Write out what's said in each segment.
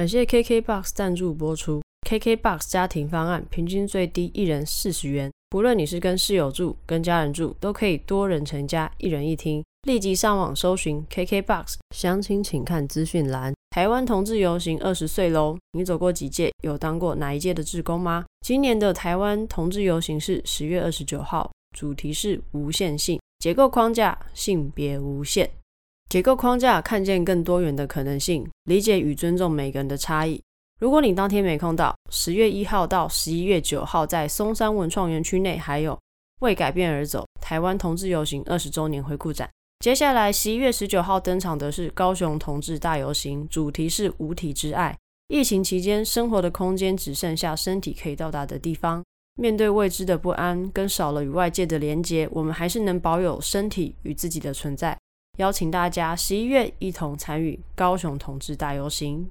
感谢 KKBOX 赞助播出。KKBOX 家庭方案平均最低一人四十元，不论你是跟室友住、跟家人住，都可以多人成家，一人一厅。立即上网搜寻 KKBOX，详情请看资讯栏。台湾同志游行二十岁喽，你走过几届？有当过哪一届的志工吗？今年的台湾同志游行是十月二十九号，主题是无限性结构框架，性别无限。结构框架看见更多元的可能性，理解与尊重每个人的差异。如果你当天没空到，十月一号到十一月九号，在松山文创园区内还有为改变而走台湾同志游行二十周年回顾展。接下来十一月十九号登场的是高雄同志大游行，主题是无体之爱。疫情期间，生活的空间只剩下身体可以到达的地方。面对未知的不安，跟少了与外界的连接，我们还是能保有身体与自己的存在。邀请大家十一月一同参与高雄同志大游行。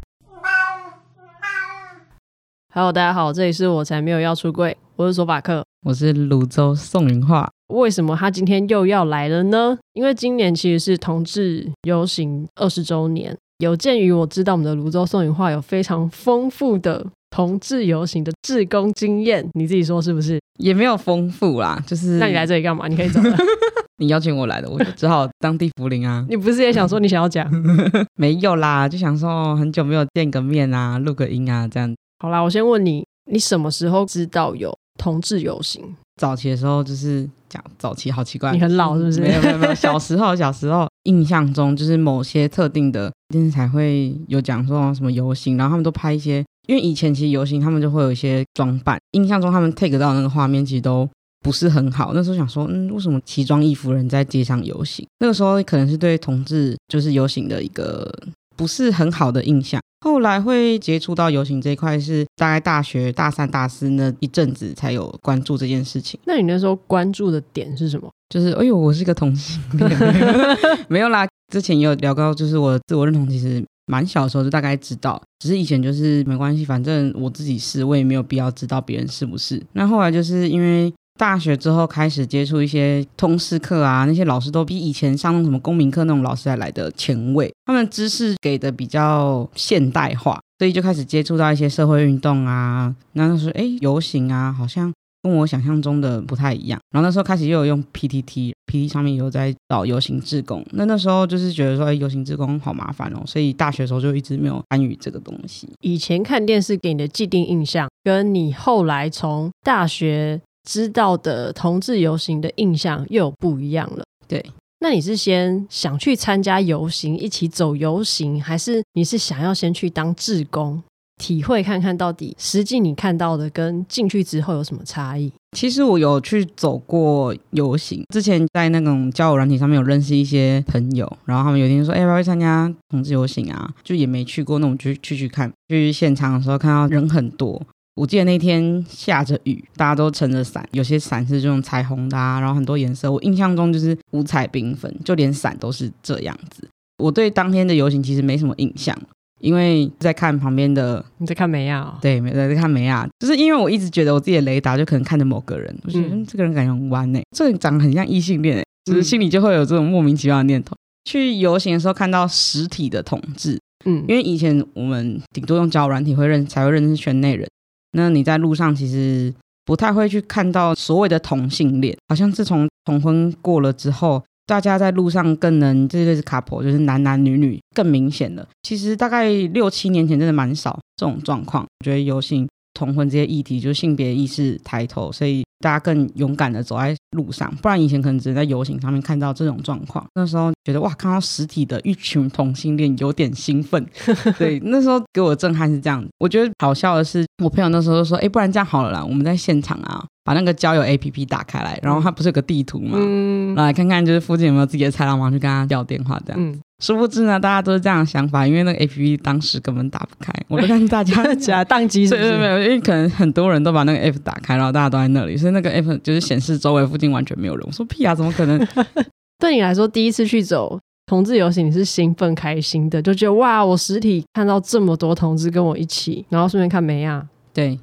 Hello，大家好，这里是我才没有要出柜，我是索法克，我是泸州宋芸樺。为什么他今天又要来了呢？因为今年其实是同志游行二十周年。有鉴于我知道我们的泸州宋芸樺有非常丰富的同志游行的志工经验，你自己说是不是？也没有丰富啦，就是。那你来这里干嘛？你可以走了。你邀请我来的，我就只好当地福林啊。你不是也想说你想要讲？没有啦，就想说很久没有见个面啊，录个音啊，这样。好啦，我先问你，你什么时候知道有同志游行？早期的时候就是讲早期，好奇怪，你很老是不是？没有没有没有，小时候小时候印象中就是某些特定的电视台会有讲说什么游行，然后他们都拍一些，因为以前其实游行他们就会有一些装扮，印象中他们 take 到那个画面其实都不是很好。那时候想说，嗯，为什么奇装异服人在街上游行？那个时候可能是对同志就是游行的一个不是很好的印象。后来会接触到游行这一块，是大概大学大三、大四那一阵子才有关注这件事情。那你那时候关注的点是什么？就是哎呦，我是个同性恋，没有啦。之前也有聊到，就是我自我认同其实蛮小的时候就大概知道，只是以前就是没关系，反正我自己是，我也没有必要知道别人是不是。那后来就是因为。大学之后开始接触一些通识课啊，那些老师都比以前上那种什么公民课那种老师还来的前卫，他们知识给的比较现代化，所以就开始接触到一些社会运动啊。那时候哎，游行啊，好像跟我想象中的不太一样。然后那时候开始又有用 PTT，PTT 上面有在找游行志工。那那时候就是觉得说，哎，游行志工好麻烦哦，所以大学的时候就一直没有参与这个东西。以前看电视给你的既定印象，跟你后来从大学。知道的同志游行的印象又有不一样了。对，那你是先想去参加游行，一起走游行，还是你是想要先去当志工，体会看看到底实际你看到的跟进去之后有什么差异？其实我有去走过游行，之前在那种交友软体上面有认识一些朋友，然后他们有一天说：“哎，要不要参加同志游行啊？”就也没去过，那我们就去去看。去现场的时候看到人很多。我记得那天下着雨，大家都撑着伞，有些伞是这种彩虹的啊，然后很多颜色。我印象中就是五彩缤纷，就连伞都是这样子。我对当天的游行其实没什么印象，因为在看旁边的，你在看梅亚？对，在在看梅亚，就是因为我一直觉得我自己的雷达就可能看着某个人，我觉得、嗯、这个人感觉很弯呢，这个人长得很像异性恋，就是心里就会有这种莫名其妙的念头。嗯、去游行的时候看到实体的同志，嗯，因为以前我们顶多用交友软体会认才会认识圈内人。那你在路上其实不太会去看到所谓的同性恋，好像自从同婚过了之后，大家在路上更能这就是 couple，就是男男女女更明显了。其实大概六七年前真的蛮少这种状况，我觉得游行同婚这些议题，就是性别意识抬头，所以。大家更勇敢的走在路上，不然以前可能只能在游行上面看到这种状况。那时候觉得哇，看到实体的一群同性恋有点兴奋。对，那时候给我的震撼是这样。我觉得好笑的是，我朋友那时候就说：“哎，不然这样好了啦，我们在现场啊，把那个交友 APP 打开来，然后它不是有个地图嘛，嗯、来看看就是附近有没有自己的菜篮，我去跟他要电话这样。嗯”殊不知呢，大家都是这样的想法，因为那个 APP 当时根本打不开。我都看大家假 宕机，是不是？没有，因为可能很多人都把那个 App 打开，然后大家都在那里，所以那个 App 就是显示周围附近完全没有人。我说屁啊，怎么可能？对你来说，第一次去走同志游行，你是兴奋开心的，就觉得哇，我实体看到这么多同志跟我一起，然后顺便看梅亚。对，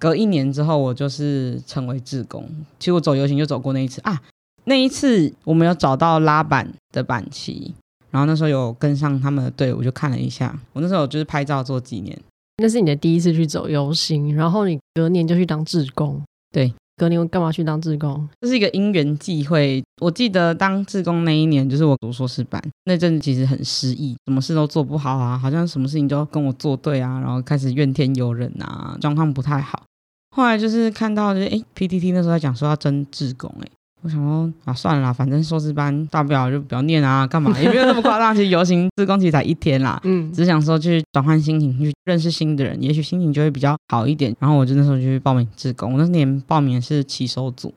隔一年之后，我就是成为志工。其实我走游行就走过那一次啊，那一次我们有找到拉板的板旗。然后那时候有跟上他们的队伍，就看了一下。我那时候就是拍照做纪念。那是你的第一次去走游行，然后你隔年就去当志工。对，隔年干嘛去当志工？这是一个因缘际会。我记得当志工那一年，就是我读硕士班那阵子，其实很失意，什么事都做不好啊，好像什么事情都跟我作对啊，然后开始怨天尤人啊，状况不太好。后来就是看到，就是哎，PTT 那时候在讲说要征志工，哎。我想说啊，算了啦，反正硕士班大不了就不要念啊，干嘛也没有那么夸张。其实游行志工其实才一天啦，嗯，只想说去转换心情，去认识新的人，也许心情就会比较好一点。然后我就那时候就去报名志工，我那年报名是骑手组，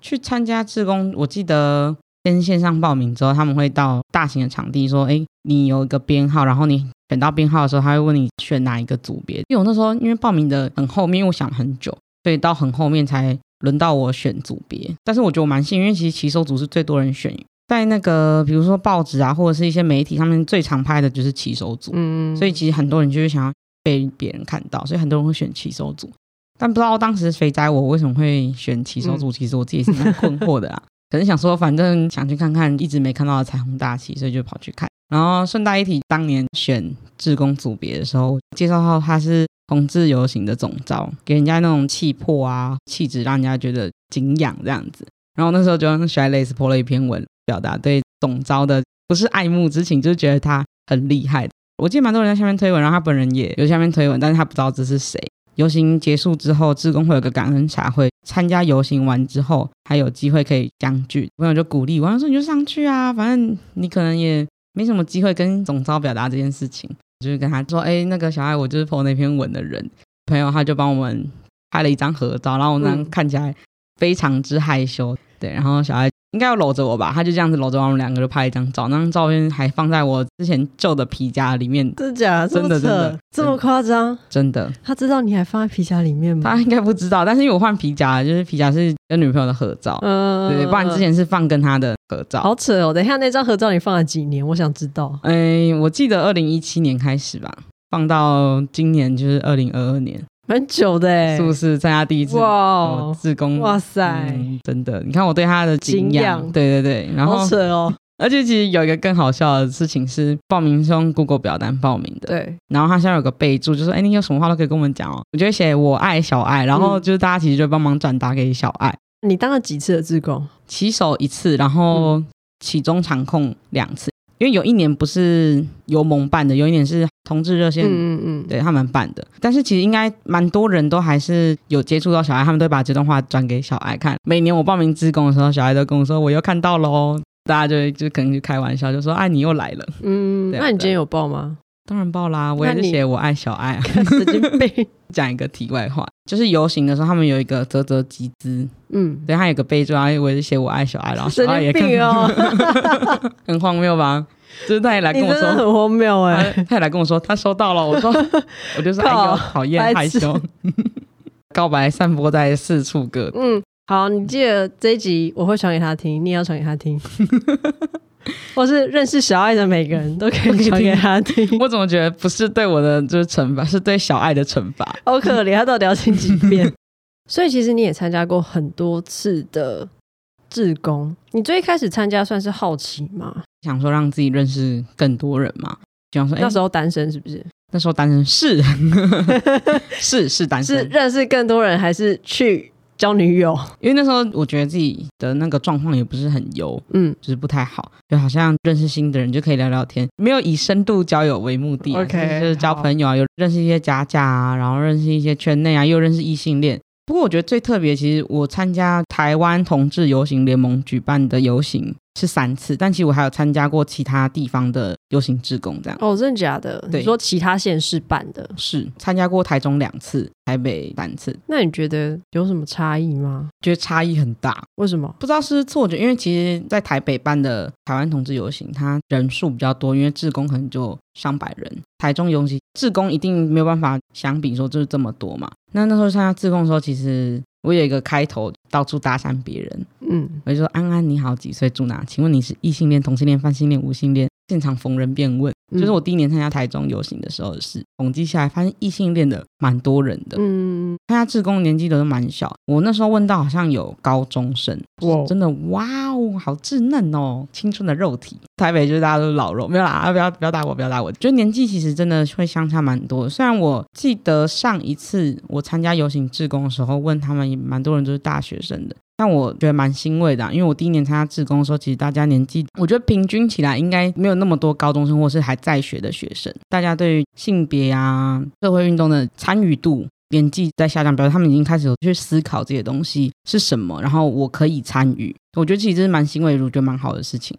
去参加志工。我记得先线上报名之后，他们会到大型的场地说，哎，你有一个编号，然后你选到编号的时候，他会问你选哪一个组别。因为我那时候因为报名的很后面，因为我想很久，所以到很后面才。轮到我选组别，但是我觉得我蛮幸运，因为其实骑手组是最多人选，在那个比如说报纸啊，或者是一些媒体上面最常拍的就是骑手组，嗯，所以其实很多人就是想要被别人看到，所以很多人会选骑手组。但不知道当时肥宅我为什么会选骑手组，其实我自己是蛮困惑的啦。可能想说，反正想去看看一直没看到的彩虹大旗，所以就跑去看。然后顺带一提，当年选志工组别的时候，介绍到他是。同志游行的总召，给人家那种气魄啊、气质，让人家觉得敬仰这样子。然后那时候就用 Shy Lace 泼了一篇文，表达对总召的不是爱慕之情，就是觉得他很厉害。我记得蛮多人在下面推文，然后他本人也有下面推文，但是他不知道这是谁。游行结束之后，志工会有个感恩茶会。参加游行完之后，还有机会可以相聚。朋友就鼓励我，他说你就上去啊，反正你可能也没什么机会跟总招表达这件事情。就是跟他说，哎、欸，那个小爱，我就是 po 那篇文的人，朋友他就帮我们拍了一张合照，然后我那样看起来非常之害羞，嗯、对，然后小爱。应该要搂着我吧，他就这样子搂着我们两个就拍一张照，那张照片还放在我之前旧的皮夹里面。真的假的？真的真的这么夸张？真的。他知道你还放在皮夹里面吗？他应该不知道，但是因为我换皮夹，就是皮夹是跟女朋友的合照，嗯，对，不然之前是放跟他的合照。好扯哦！等一下那张合照你放了几年？我想知道。哎，我记得二零一七年开始吧，放到今年就是二零二二年。蛮久的哎，是不是参加第一次哇志工？哇塞、嗯，真的！你看我对他的敬仰，对对对，然后好扯哦。而且其实有一个更好笑的事情是，报名是用 Google 表单报名的，对。然后他现在有个备注，就说：“哎，你有什么话都可以跟我们讲哦。”我就会写“我爱小爱”，然后就是大家其实就帮忙转达给小爱。你当了几次的自工？起手一次，然后骑中场控两次。因为有一年不是由盟办的，有一年是同志热线，嗯嗯嗯，对他们办的。但是其实应该蛮多人都还是有接触到小爱，他们都会把这段话转给小爱看。每年我报名自工的时候，小爱都跟我说我又看到了哦，大家就就可能就开玩笑，就说哎，你又来了。嗯，那你今天有报吗？当然报啦，我也是写我爱小爱啊。神经病。讲一个题外话，就是游行的时候，他们有一个啧啧集资，嗯，对，他有个备注，然后我也是写我爱小爱，然后小爱也看哦，很荒谬吧？就是他也来跟我说，很荒谬哎，他也来跟我说他收到了，我说 我就说哎呦，讨厌害羞，告白散播在四处各地。嗯，好，你记得这一集我会传给他听，你也要传给他听。或是认识小爱的每个人都可以传给他听。我怎么觉得不是对我的就是惩罚，是对小爱的惩罚？好可怜，他到底要听几遍？所以其实你也参加过很多次的志工。你最一开始参加算是好奇吗？想说让自己认识更多人嘛？就想说、欸、那时候单身是不是？那时候单身是是是单身，是认识更多人还是去？交女友，因为那时候我觉得自己的那个状况也不是很优，嗯，就是不太好，就好像认识新的人就可以聊聊天，没有以深度交友为目的，OK，就是交朋友啊，好。有认识一些假假啊，然后认识一些圈内啊，又认识异性恋。不过我觉得最特别，其实我参加台湾同志游行联盟举办的游行是三次，但其实我还有参加过其他地方的游行志工，这样。哦，真的假的？对，你说其他县市办的，是参加过台中两次，台北三次。那你觉得有什么差异吗？觉得差异很大。为什么？不知道是错觉，因为其实，在台北办的台湾同志游行，它人数比较多，因为志工可能就上百人。台中游行志工一定没有办法相比说就是这么多嘛。那那时候参加志工的时候，其实我有一个开头，到处搭讪别人。嗯，我就说安安你好，几岁住哪？请问你是异性恋、同性恋、泛性恋、无性恋？现场逢人便问，嗯、就是我第一年参加台中游行的时候的事，统计下来发现异性恋的蛮多人的。嗯，参加志工年纪都是蛮小，我那时候问到好像有高中生，哇，真的哇哦，好稚嫩哦，青春的肉体。台北就是大家都是老肉，没有啦，不要不要打我，不要打我。就年纪其实真的会相差蛮多。虽然我记得上一次我参加游行志工的时候，问他们也蛮多人都是大学生的。但我觉得蛮欣慰的啊，因为我第一年参加志工的时候，其实大家年纪，我觉得平均起来应该没有那么多高中生或是还在学的学生。大家对于性别啊、社会运动的参与度年纪在下降，表示他们已经开始有去思考这些东西是什么，然后我可以参与。我觉得其实这是蛮欣慰的，我觉得蛮好的事情。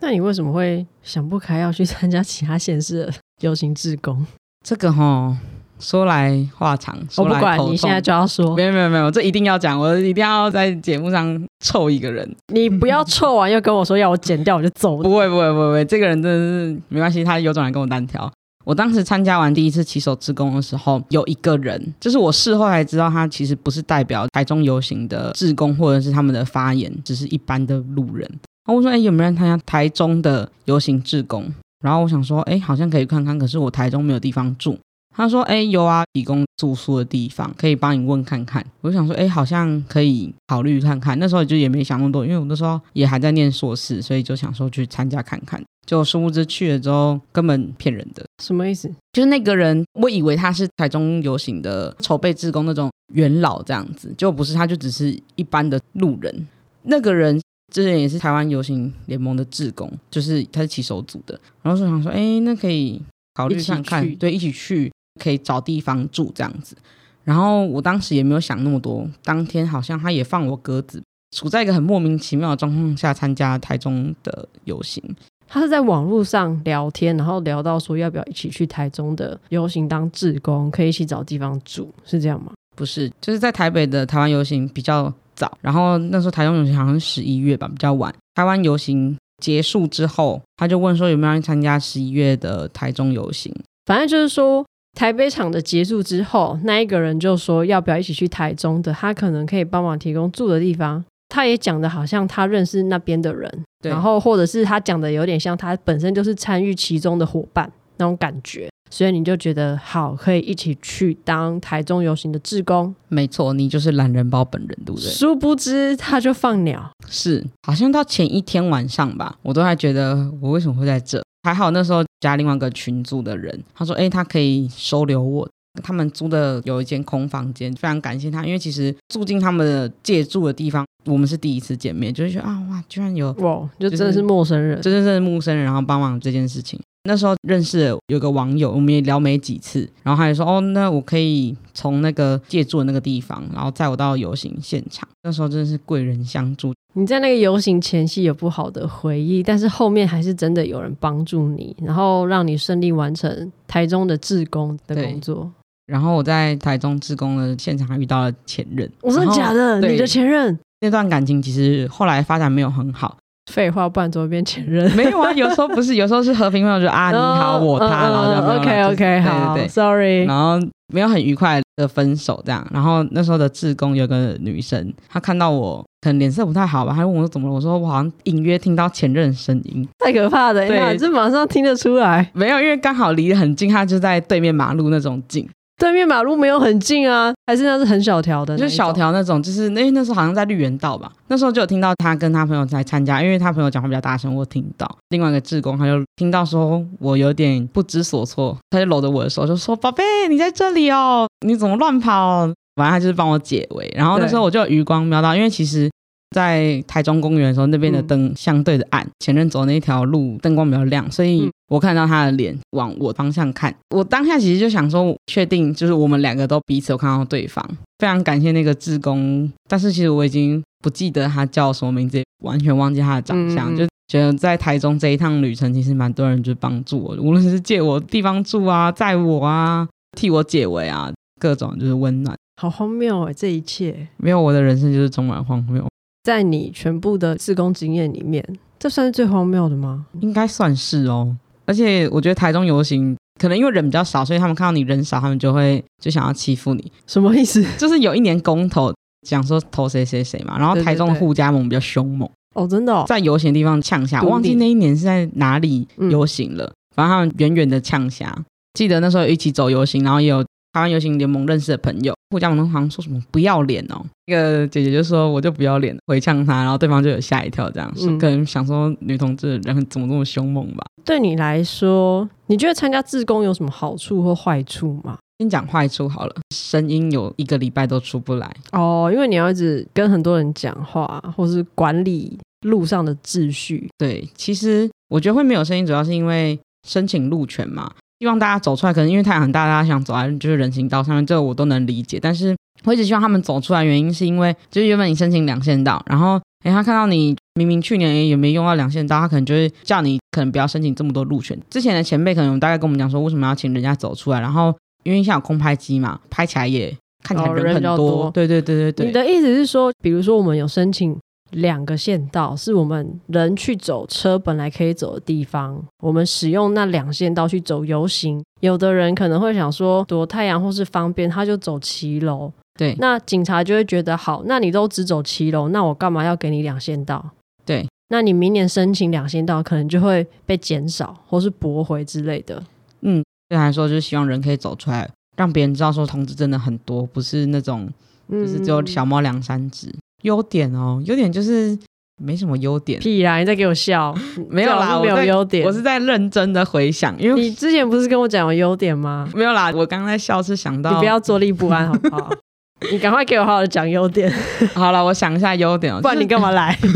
那你为什么会想不开要去参加其他县市的游行志工？这个哈。说来话长，我不管你现在就要说，没有没有没有，这一定要讲，我一定要在节目上臭一个人。你不要臭完又跟我说要我剪掉，我就走。不会不会不会不会，这个人真的是没关系，他有种来跟我单挑。我当时参加完第一次骑手志工的时候，有一个人，就是我事后才知道，他其实不是代表台中游行的志工，或者是他们的发言，只是一般的路人。然后我说，哎，有没有人参加台中的游行志工？然后我想说，哎，好像可以看看，可是我台中没有地方住。他说：“哎，有啊，提供住宿的地方，可以帮你问看看。”我就想说：“哎，好像可以考虑看看。”那时候就也没想那么多，因为我那时候也还在念硕士，所以就想说去参加看看。就殊不知去了之后，根本骗人的。什么意思？就是那个人，我以为他是台中游行的筹备志工那种元老这样子，就不是，他就只是一般的路人。那个人之前也是台湾游行联盟的志工，就是他是骑手组的。然后就想说：“哎，那可以考虑看看，对，一起去。”可以找地方住这样子，然后我当时也没有想那么多。当天好像他也放我鸽子，处在一个很莫名其妙的状况下参加台中的游行。他是在网络上聊天，然后聊到说要不要一起去台中的游行当志工，可以一起找地方住，是这样吗？不是，就是在台北的台湾游行比较早，然后那时候台中游行好像十一月吧，比较晚。台湾游行结束之后，他就问说有没有人参加十一月的台中游行，反正就是说。台北场的结束之后，那一个人就说要不要一起去台中的，他可能可以帮忙提供住的地方。他也讲的好像他认识那边的人，对然后或者是他讲的有点像他本身就是参与其中的伙伴那种感觉，所以你就觉得好，可以一起去当台中游行的志工。没错，你就是懒人包本人，对不对？殊不知他就放鸟，是好像到前一天晚上吧，我都还觉得我为什么会在这。还好那时候加另外一个群组的人，他说：“哎，他可以收留我。他们租的有一间空房间，非常感谢他。因为其实住进他们的借住的地方，我们是第一次见面，就是觉得啊哇，居然有哇，就真的是陌生人，真的是陌生人，然后帮忙这件事情。”那时候认识了有个网友，我们也聊没几次，然后他就说：“哦，那我可以从那个借住的那个地方，然后载我到游行现场。”那时候真的是贵人相助。你在那个游行前夕有不好的回忆，但是后面还是真的有人帮助你，然后让你顺利完成台中的志工的工作。然后我在台中志工的现场还遇到了前任，我说假的，你的前任？那段感情其实后来发展没有很好。废话，不然怎么变前任？没有啊，有时候不是，有时候是和平朋友，就啊，你好，我他，然后就 OK OK 好，对，Sorry，然后没有很愉快的分手这样。然后那时候的志工有个女生，她看到我可能脸色不太好吧，她问我说怎么了？我说我好像隐约听到前任声音，太可怕了，对，这马上听得出来。没有，因为刚好离得很近，她就在对面马路那种近。对面马路没有很近啊，还是那是很小条的，就是小条那种，就是那那时候好像在绿园道吧，那时候就有听到他跟他朋友在参加，因为他朋友讲话比较大声，我听到。另外一个志工他就听到说我有点不知所措，他就搂着我的手就说：“宝贝，你在这里哦，你怎么乱跑？”反正他就是帮我解围。然后那时候我就有余光瞄到，因为其实。在台中公园的时候，那边的灯相对的暗，嗯、前任走那条路灯光比较亮，所以我看到他的脸往我方向看。我当下其实就想说，确定就是我们两个都彼此有看到对方。非常感谢那个志工，但是其实我已经不记得他叫什么名字，完全忘记他的长相，嗯、就觉得在台中这一趟旅程，其实蛮多人就帮助我，无论是借我地方住啊，载我啊，替我解围啊，各种就是温暖。好荒谬哎，这一切没有我的人生就是充满荒谬。在你全部的志工经验里面，这算是最荒谬的吗？应该算是哦。而且我觉得台中游行可能因为人比较少，所以他们看到你人少，他们就会就想要欺负你。什么意思？就是有一年公投讲说投谁谁谁嘛，然后台中的护家盟比较凶猛。哦，真的、哦，在游行的地方呛下。我忘记那一年是在哪里游行了，嗯、反正他们远远的呛下。记得那时候一起走游行，然后也有台湾游行联盟认识的朋友，互相好像说什么不要脸哦。那个姐姐就说我就不要脸，回呛他，然后对方就有吓一跳，这样，嗯、可能想说女同志人怎么这么凶猛吧？对你来说，你觉得参加志工有什么好处或坏处吗？先讲坏处好了，声音有一个礼拜都出不来哦，因为你要一直跟很多人讲话，或是管理路上的秩序。对，其实我觉得会没有声音，主要是因为申请路权嘛。希望大家走出来，可能因为太阳很大，大家想走在就是人行道上面，这个我都能理解。但是我一直希望他们走出来，原因是因为就是原本你申请两线道，然后诶他看到你明明去年也没用到两线道，他可能就会叫你可能不要申请这么多路权。之前的前辈可能大概跟我们讲说，为什么要请人家走出来，然后因为像有空拍机嘛，拍起来也看起来人很。多。对对对对对。你的意思是说，比如说我们有申请。两个线道是我们人去走车本来可以走的地方，我们使用那两线道去走游行。有的人可能会想说躲太阳或是方便，他就走骑楼。对，那警察就会觉得好，那你都只走骑楼，那我干嘛要给你两线道？对，那你明年申请两线道可能就会被减少或是驳回之类的。嗯，对来说就是希望人可以走出来，让别人知道说同志真的很多，不是那种就是只有小猫两三只。嗯优点哦，优点就是没什么优点。屁啦！你在给我笑，没有啦，没有优点。我是在认真的回想，因为你之前不是跟我讲有优点吗？没有啦，我刚刚在笑是想到。你不要坐立不安好不好？你赶快给我好好的讲优点。好了，我想一下优点哦，不然你干嘛来？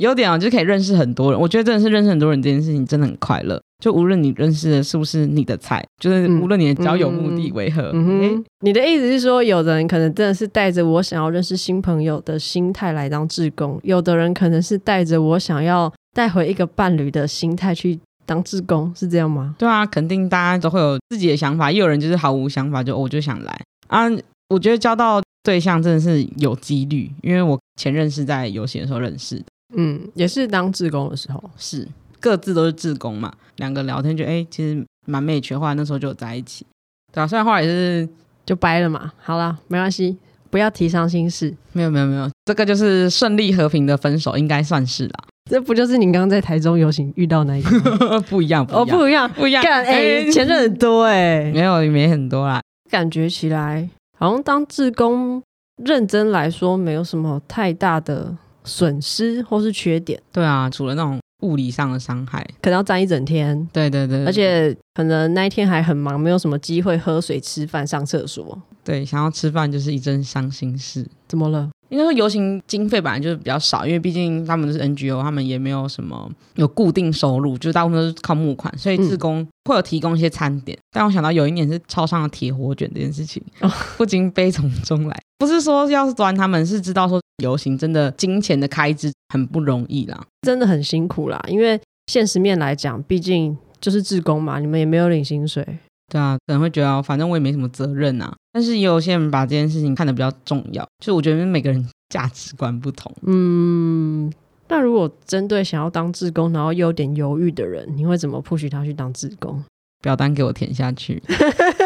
优点啊，就是可以认识很多人。我觉得真的是认识很多人这件事情真的很快乐。就无论你认识的是不是你的菜，就是无论你的交友目的为何，嗯嗯欸、你的意思是说，有的人可能真的是带着我想要认识新朋友的心态来当志工，有的人可能是带着我想要带回一个伴侣的心态去当志工，是这样吗？对啊，肯定大家都会有自己的想法，也有人就是毫无想法，就我就想来啊。我觉得交到对象真的是有几率，因为我前任是在游戏的时候认识的，嗯，也是当志工的时候是。各自都是志工嘛，两个聊天就哎、欸，其实蛮没趣的话，那时候就有在一起，对啊，虽然后来也是就掰了嘛。好了，没关系，不要提伤心事。没有没有没有，这个就是顺利和平的分手，应该算是啦。这不就是你刚刚在台中游行遇到那一个？不一样，不一样，哦，不一样，不一样。干，哎、欸，前任很多哎、欸，没有，没很多啦。感觉起来好像当志工，认真来说，没有什么太大的损失或是缺点。对啊，除了那种。物理上的伤害，可能要站一整天。对对对，而且可能那一天还很忙，没有什么机会喝水、吃饭、上厕所。对，想要吃饭就是一阵伤心事。怎么了？应该说游行经费本来就是比较少，因为毕竟他们都是 NGO，他们也没有什么有固定收入，就是大部分都是靠募款，所以志工会有提供一些餐点。嗯、但我想到有一年是超商的铁火卷这件事情，哦、不禁悲从中来。不是说要是端他们，是知道说游行真的金钱的开支很不容易啦，真的很辛苦啦。因为现实面来讲，毕竟就是志工嘛，你们也没有领薪水。对啊，可能会觉得反正我也没什么责任啊。但是也有些人把这件事情看得比较重要，就我觉得每个人价值观不同。嗯，那如果针对想要当志工，然后又有点犹豫的人，你会怎么 push 他去当志工？表单给我填下去。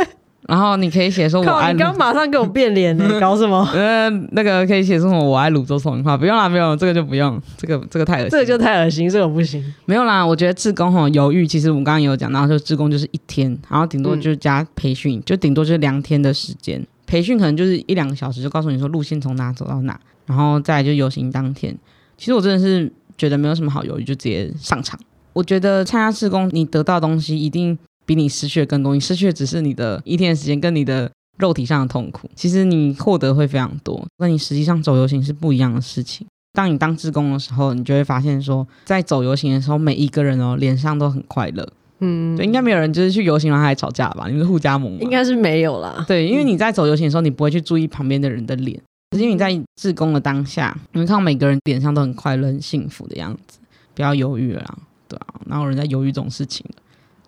然后你可以写说我爱，你刚马上给我变脸呢，搞什么？呃，那个可以写说什么我爱芦洲重话，不用啦，不用，这个就不用，这个这个太恶心，这个就太恶心，这个不行。没有啦，我觉得志工吼犹豫，其实我们刚刚也有讲到，就志工就是一天，然后顶多就是加培训，嗯、就顶多就是两天的时间，培训可能就是一两个小时，就告诉你说路线从哪走到哪，然后再来就游行当天。其实我真的是觉得没有什么好犹豫，就直接上场。我觉得参加志工，你得到的东西一定。比你失去的更多，你失去的只是你的一天的时间跟你的肉体上的痛苦。其实你获得会非常多，那你实际上走游行是不一样的事情。当你当志工的时候，你就会发现说，在走游行的时候，每一个人哦脸上都很快乐。嗯，对，应该没有人就是去游行然后还吵架吧？你们是互加盟？应该是没有啦。对，因为你在走游行的时候，你不会去注意旁边的人的脸，因为你在志工的当下，你会看到每个人脸上都很快乐、很幸福的样子。不要犹豫了啦，对啊，哪有人在犹豫这种事情？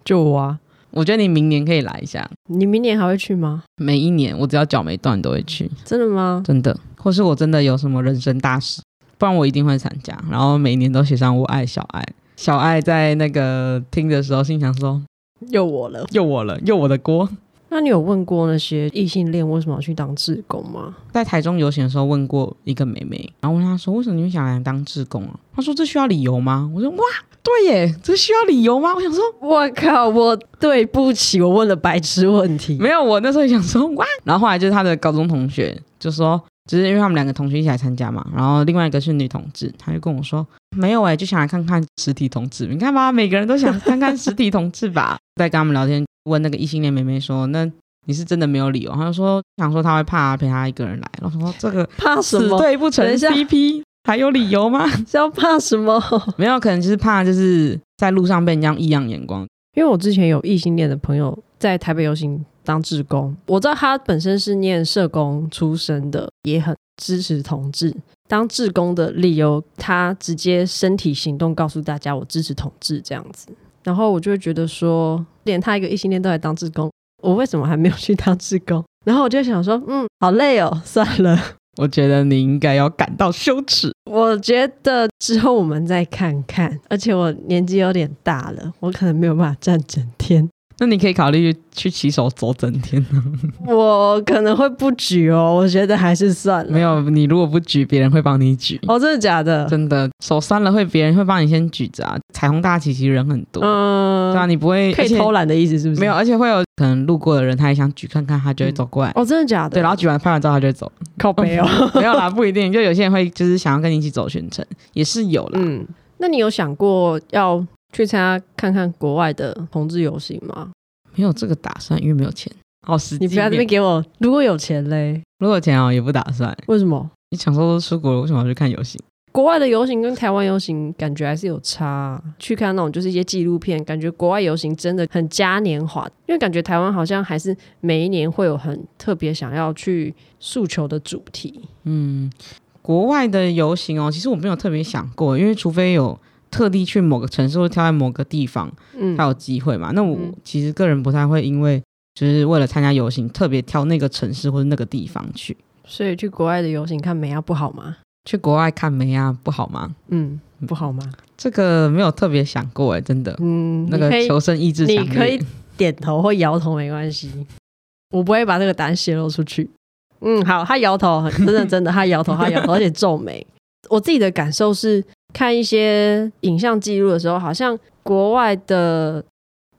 就我啊。我觉得你明年可以来一下。你明年还会去吗？每一年，我只要脚没断都会去。真的吗？真的。或是我真的有什么人生大事，不然我一定会参加。然后每年都写上我爱小爱。小爱在那个听的时候，心想说：又我了，又我了，又我的锅。那你有问过那些异性恋为什么要去当志工吗？在台中游行的时候问过一个妹妹，然后问她说：“为什么你们想来当志工啊？”她说：“这需要理由吗？”我说：“哇，对耶，这需要理由吗？”我想说：“我靠，我对不起，我问了白痴问题。”没有，我那时候也想说：“哇。”然后后来就是她的高中同学就说。只是因为他们两个同学一起来参加嘛，然后另外一个是女同志，他就跟我说没有哎、欸，就想来看看实体同志。你看吧，每个人都想看看实体同志吧。在跟他们聊天，问那个异性恋妹妹说：“那你是真的没有理由？”他就说想说他会怕陪他一个人来。然后说这个怕什么？死对不成 CP 还有理由吗？是要怕什么？没有，可能就是怕就是在路上被人家异样眼光。因为我之前有异性恋的朋友在台北游行。当志工，我知道他本身是念社工出身的，也很支持同志。当志工的理由，他直接身体行动告诉大家，我支持同志这样子。然后我就会觉得说，连他一个异性恋都来当志工，我为什么还没有去当志工？然后我就想说，嗯，好累哦，算了。我觉得你应该要感到羞耻。我觉得之后我们再看看，而且我年纪有点大了，我可能没有办法站整天。那你可以考虑去骑手走整天呢。我可能会不举哦，我觉得还是算了。没有，你如果不举，别人会帮你举。哦，真的假的？真的，手酸了会别人会帮你先举着啊。彩虹大旗其实人很多，嗯，对啊，你不会可以偷懒的意思是不是？没有，而且会有可能路过的人，他也想举看看，他就会走过来。哦，真的假的？对，然后举完拍完照，他就会走。靠背哦，没有啦，不一定。就有些人会就是想要跟你一起走全程，也是有啦。嗯，那你有想过要去参加看看国外的同志游行吗？没有这个打算，因为没有钱。好，实际你不要这边给我。如果有钱嘞？如果有钱哦，也不打算。为什么？你想说都出国了，为什么要去看游行？国外的游行跟台湾游行感觉还是有差。去看那种就是一些纪录片，感觉国外游行真的很嘉年华，因为感觉台湾好像还是每一年会有很特别想要去诉求的主题。嗯，国外的游行哦，其实我没有特别想过，因为除非有。特地去某个城市或挑在某个地方，嗯，才有机会嘛。那我其实个人不太会，因为就是为了参加游行，特别挑那个城市或者那个地方去。所以去国外的游行看美亚不好吗？去国外看美亚不好吗？嗯，不好吗？这个没有特别想过哎，真的。嗯，那个求生意志。你可以点头或摇头没关系，我不会把这个答案泄露出去。嗯，好，他摇头，真的真的，他摇头，他摇头，而且皱眉。我自己的感受是。看一些影像记录的时候，好像国外的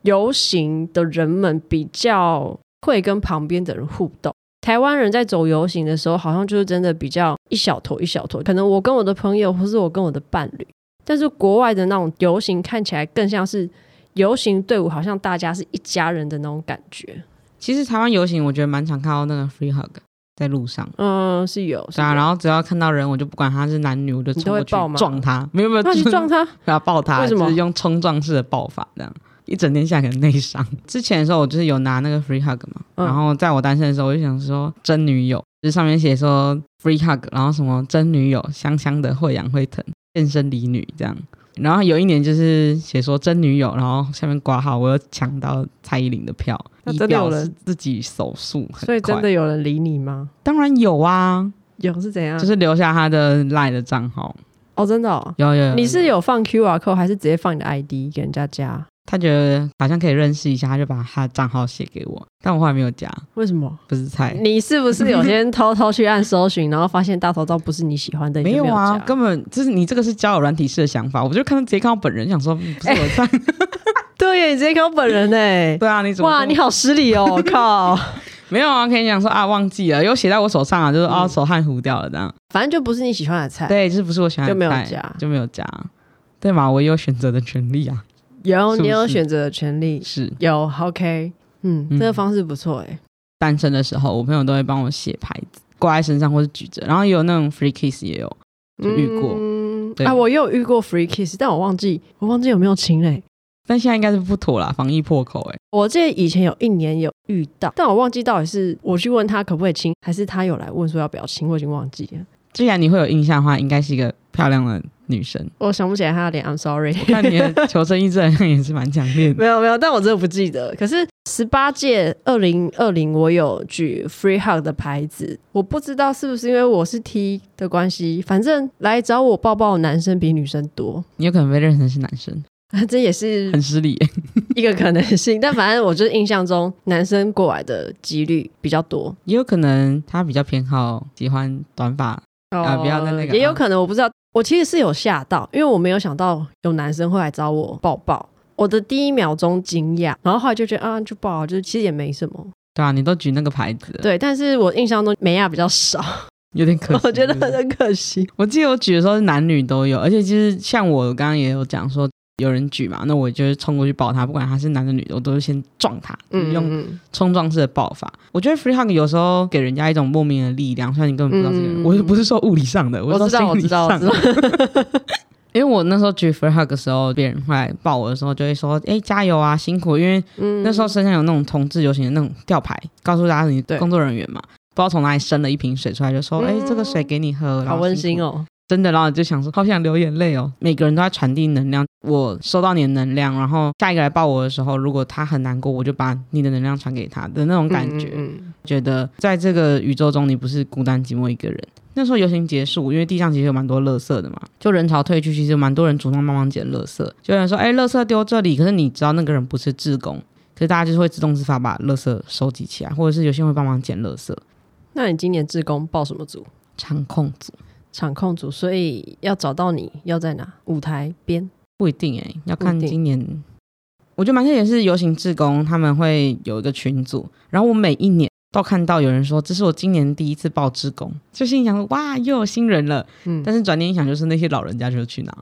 游行的人们比较会跟旁边的人互动。台湾人在走游行的时候，好像就是真的比较一小坨一小坨。可能我跟我的朋友，或是我跟我的伴侣。但是国外的那种游行看起来更像是游行队伍，好像大家是一家人的那种感觉。其实台湾游行，我觉得蛮常看到那个 free hug。在路上，嗯，是有，对啊，然后只要看到人，我就不管他是男女，我就冲过去撞他，没有没有，那你撞他，然后抱他，为什么？就是用冲撞式的抱法，这样一整天下来可能内伤。之前的时候，我就是有拿那个 free hug 嘛，嗯、然后在我单身的时候，我就想说真女友，就是上面写说 free hug，然后什么真女友香香的会痒会疼，健身离女这样。然后有一年就是写说真女友，然后下面挂号，我又抢到蔡依林的票，那真的有人自己手速，所以真的有人理你吗？当然有啊，有是怎样？就是留下他的 LINE 的账号哦，真的哦，有有，有。你是有放 QR code 还是直接放你的 ID 给人家加？他觉得好像可以认识一下，他就把他的账号写给我，但我后来没有加。为什么？不是菜？你是不是有先偷偷去按搜寻，然后发现大头照不是你喜欢的？没有，啊，根本就是你这个是交友软体式的想法。我就看到直接看到本人，想说不是我的菜。欸、对耶，你直接看到本人哎。对啊，你怎么？哇，你好失礼哦！靠，没有啊，可以讲说啊，忘记了，有写在我手上啊，就是啊，手汗糊掉了这样。反正就不是你喜欢的菜。对，就是不是我喜欢的菜，就没有加，就没有加。对嘛，我也有选择的权利啊。有，你有选择的权利，是有。OK，嗯，嗯，这个方式不错哎。单身的时候，我朋友都会帮我写牌子，挂在身上或是举着。然后也有那种 free kiss，也有就遇过。嗯，啊，我也有遇过 free kiss，但我忘记我忘记有没有亲嘞。但现在应该是不妥啦，防疫破口哎。我记得以前有一年有遇到，但我忘记到底是我去问他可不可以亲，还是他有来问说要不要亲，我已经忘记了。既然你会有印象的话，应该是一个漂亮的女生。我想不起来她的脸，I'm sorry。我看你的求生意志好像也是蛮强烈的。没有没有，但我真的不记得。可是十八届二零二零，我有举 Free Hug 的牌子，我不知道是不是因为我是 T 的关系，反正来找我抱抱的男生比女生多。你有可能被认成是男生。这也是很失礼，一个可能性。但反正我就是印象中，男生过来的几率比较多，也有可能他比较偏好喜欢短发、哦、啊，不要在那个，也有可能我不知道。我其实是有吓到，因为我没有想到有男生会来找我抱抱。我的第一秒钟惊讶，然后后来就觉得啊，就抱，就是其实也没什么。对啊，你都举那个牌子。对，但是我印象中美亚比较少，有点可惜。我觉得很可惜。我记得我举的时候是男女都有，而且其实像我刚刚也有讲说。有人举嘛，那我就是冲过去抱他，不管他是男的女的，我都是先撞他，就是、用冲撞式的抱法。我觉得 free hug 有时候给人家一种莫名的力量，虽然你根本不知道这个人，嗯、我不是说物理上的，我，说心理上的，我知道，我知道，我知道。因为我那时候举 free hug 的时候，别人会来抱我的时候，就会说：“哎、欸，加油啊，辛苦！”因为那时候身上有那种同志游行的那种吊牌，告诉大家你工作人员嘛，不知道从哪里生了一瓶水出来，就说：“哎、这个水给你喝。”好温馨哦。真的，然后就想说，好想流眼泪哦。每个人都在传递能量，我收到你的能量，然后下一个来抱我的时候，如果他很难过，我就把你的能量传给他的那种感觉。嗯嗯嗯，觉得在这个宇宙中，你不是孤单寂寞一个人。那时候游行结束，因为地上其实有蛮多垃圾的嘛，就人潮退去，其实有蛮多人主动帮忙捡垃圾。就有人说，哎，垃圾丢这里，可是你知道那个人不是志工，可是大家就是会自动自发把垃圾收集起来，或者是有些人会帮忙捡垃圾。那你今年志工报什么组？场控组。场控组，所以要找到你要在哪？舞台边？不一定哎、欸，要看今年。我觉得蛮特别是游行志工，他们会有一个群组，然后我每一年都看到有人说，这是我今年第一次报志工，就心想说哇，又有新人了。嗯，但是转念一想，就是那些老人家就去哪？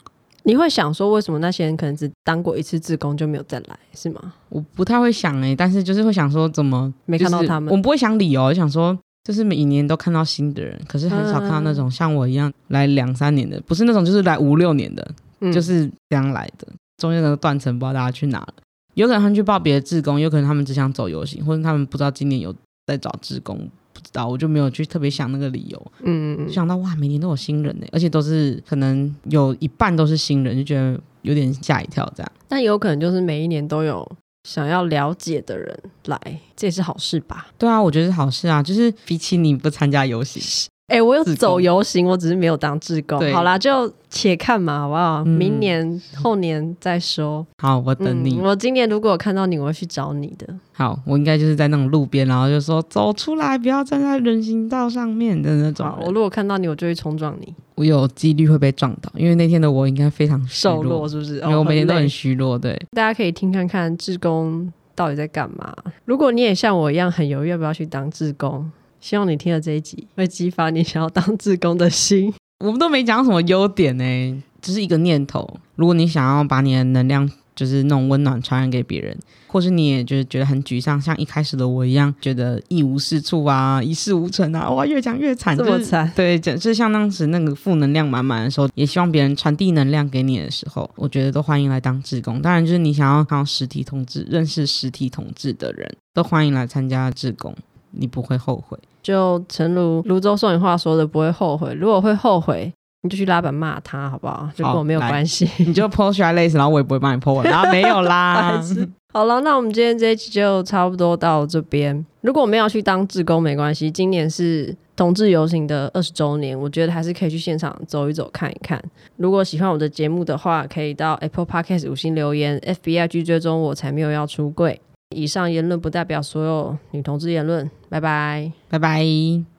你会想说，为什么那些人可能只当过一次志工就没有再来，是吗？我不太会想哎、欸，但是就是会想说，怎么没看到他们？我不会想理由，就想说。就是每一年都看到新的人，可是很少看到那种像我一样来两三年的，不是那种就是来五六年的，嗯、就是这样来的。中间那个断层，不知道大家去哪了。有可能他们去报别的志工，有可能他们只想走游行，或者他们不知道今年有在找志工，不知道，我就没有去特别想那个理由。嗯嗯嗯，想到哇，每年都有新人呢，而且都是可能有一半都是新人，就觉得有点吓一跳这样。但有可能就是每一年都有。想要了解的人来，这也是好事吧？对啊，我觉得是好事啊。就是比起你不参加游行。哎、欸，我有走游行，我只是没有当志工。好啦，就且看嘛，好不好？嗯、明年后年再说。好，我等你、嗯。我今年如果有看到你，我会去找你的。好，我应该就是在那种路边，然后就说走出来，不要站在人行道上面的那种。我如果看到你，我就会冲撞你。我有几率会被撞到，因为那天的我应该非常瘦弱，是不是？因为我每天都很虚弱。对，大家可以听看看志工到底在干嘛。如果你也像我一样很犹豫要不要去当志工。希望你听了这一集，会激发你想要当志工的心。我们都没讲什么优点呢，只是一个念头。如果你想要把你的能量，就是那种温暖传染给别人，或是你也就是觉得很沮丧，像一开始的我一样，觉得一无是处啊，一事无成啊，哇，越讲越惨，这么惨。就是、对，就是像当时那个负能量满满的时候，也希望别人传递能量给你的时候，我觉得都欢迎来当志工。当然，就是你想要看到实体同志、认识实体同志的人，都欢迎来参加志工。你不会后悔，就诚如泸州送你话说的，不会后悔。如果会后悔，你就去拉板骂他，好不好？就跟我没有关系。你就 po 出来类似，然后我也不会帮你 po 完。然后没有啦。好了，那我们今天这一期就差不多到这边。如果我们要去当志工，没关系。今年是同志游行的二十周年，我觉得还是可以去现场走一走，看一看。如果喜欢我的节目的话，可以到 Apple Podcast 五星留言，FBIG 追踪我才没有要出柜。以上言论不代表所有女同志言论。拜拜，拜拜。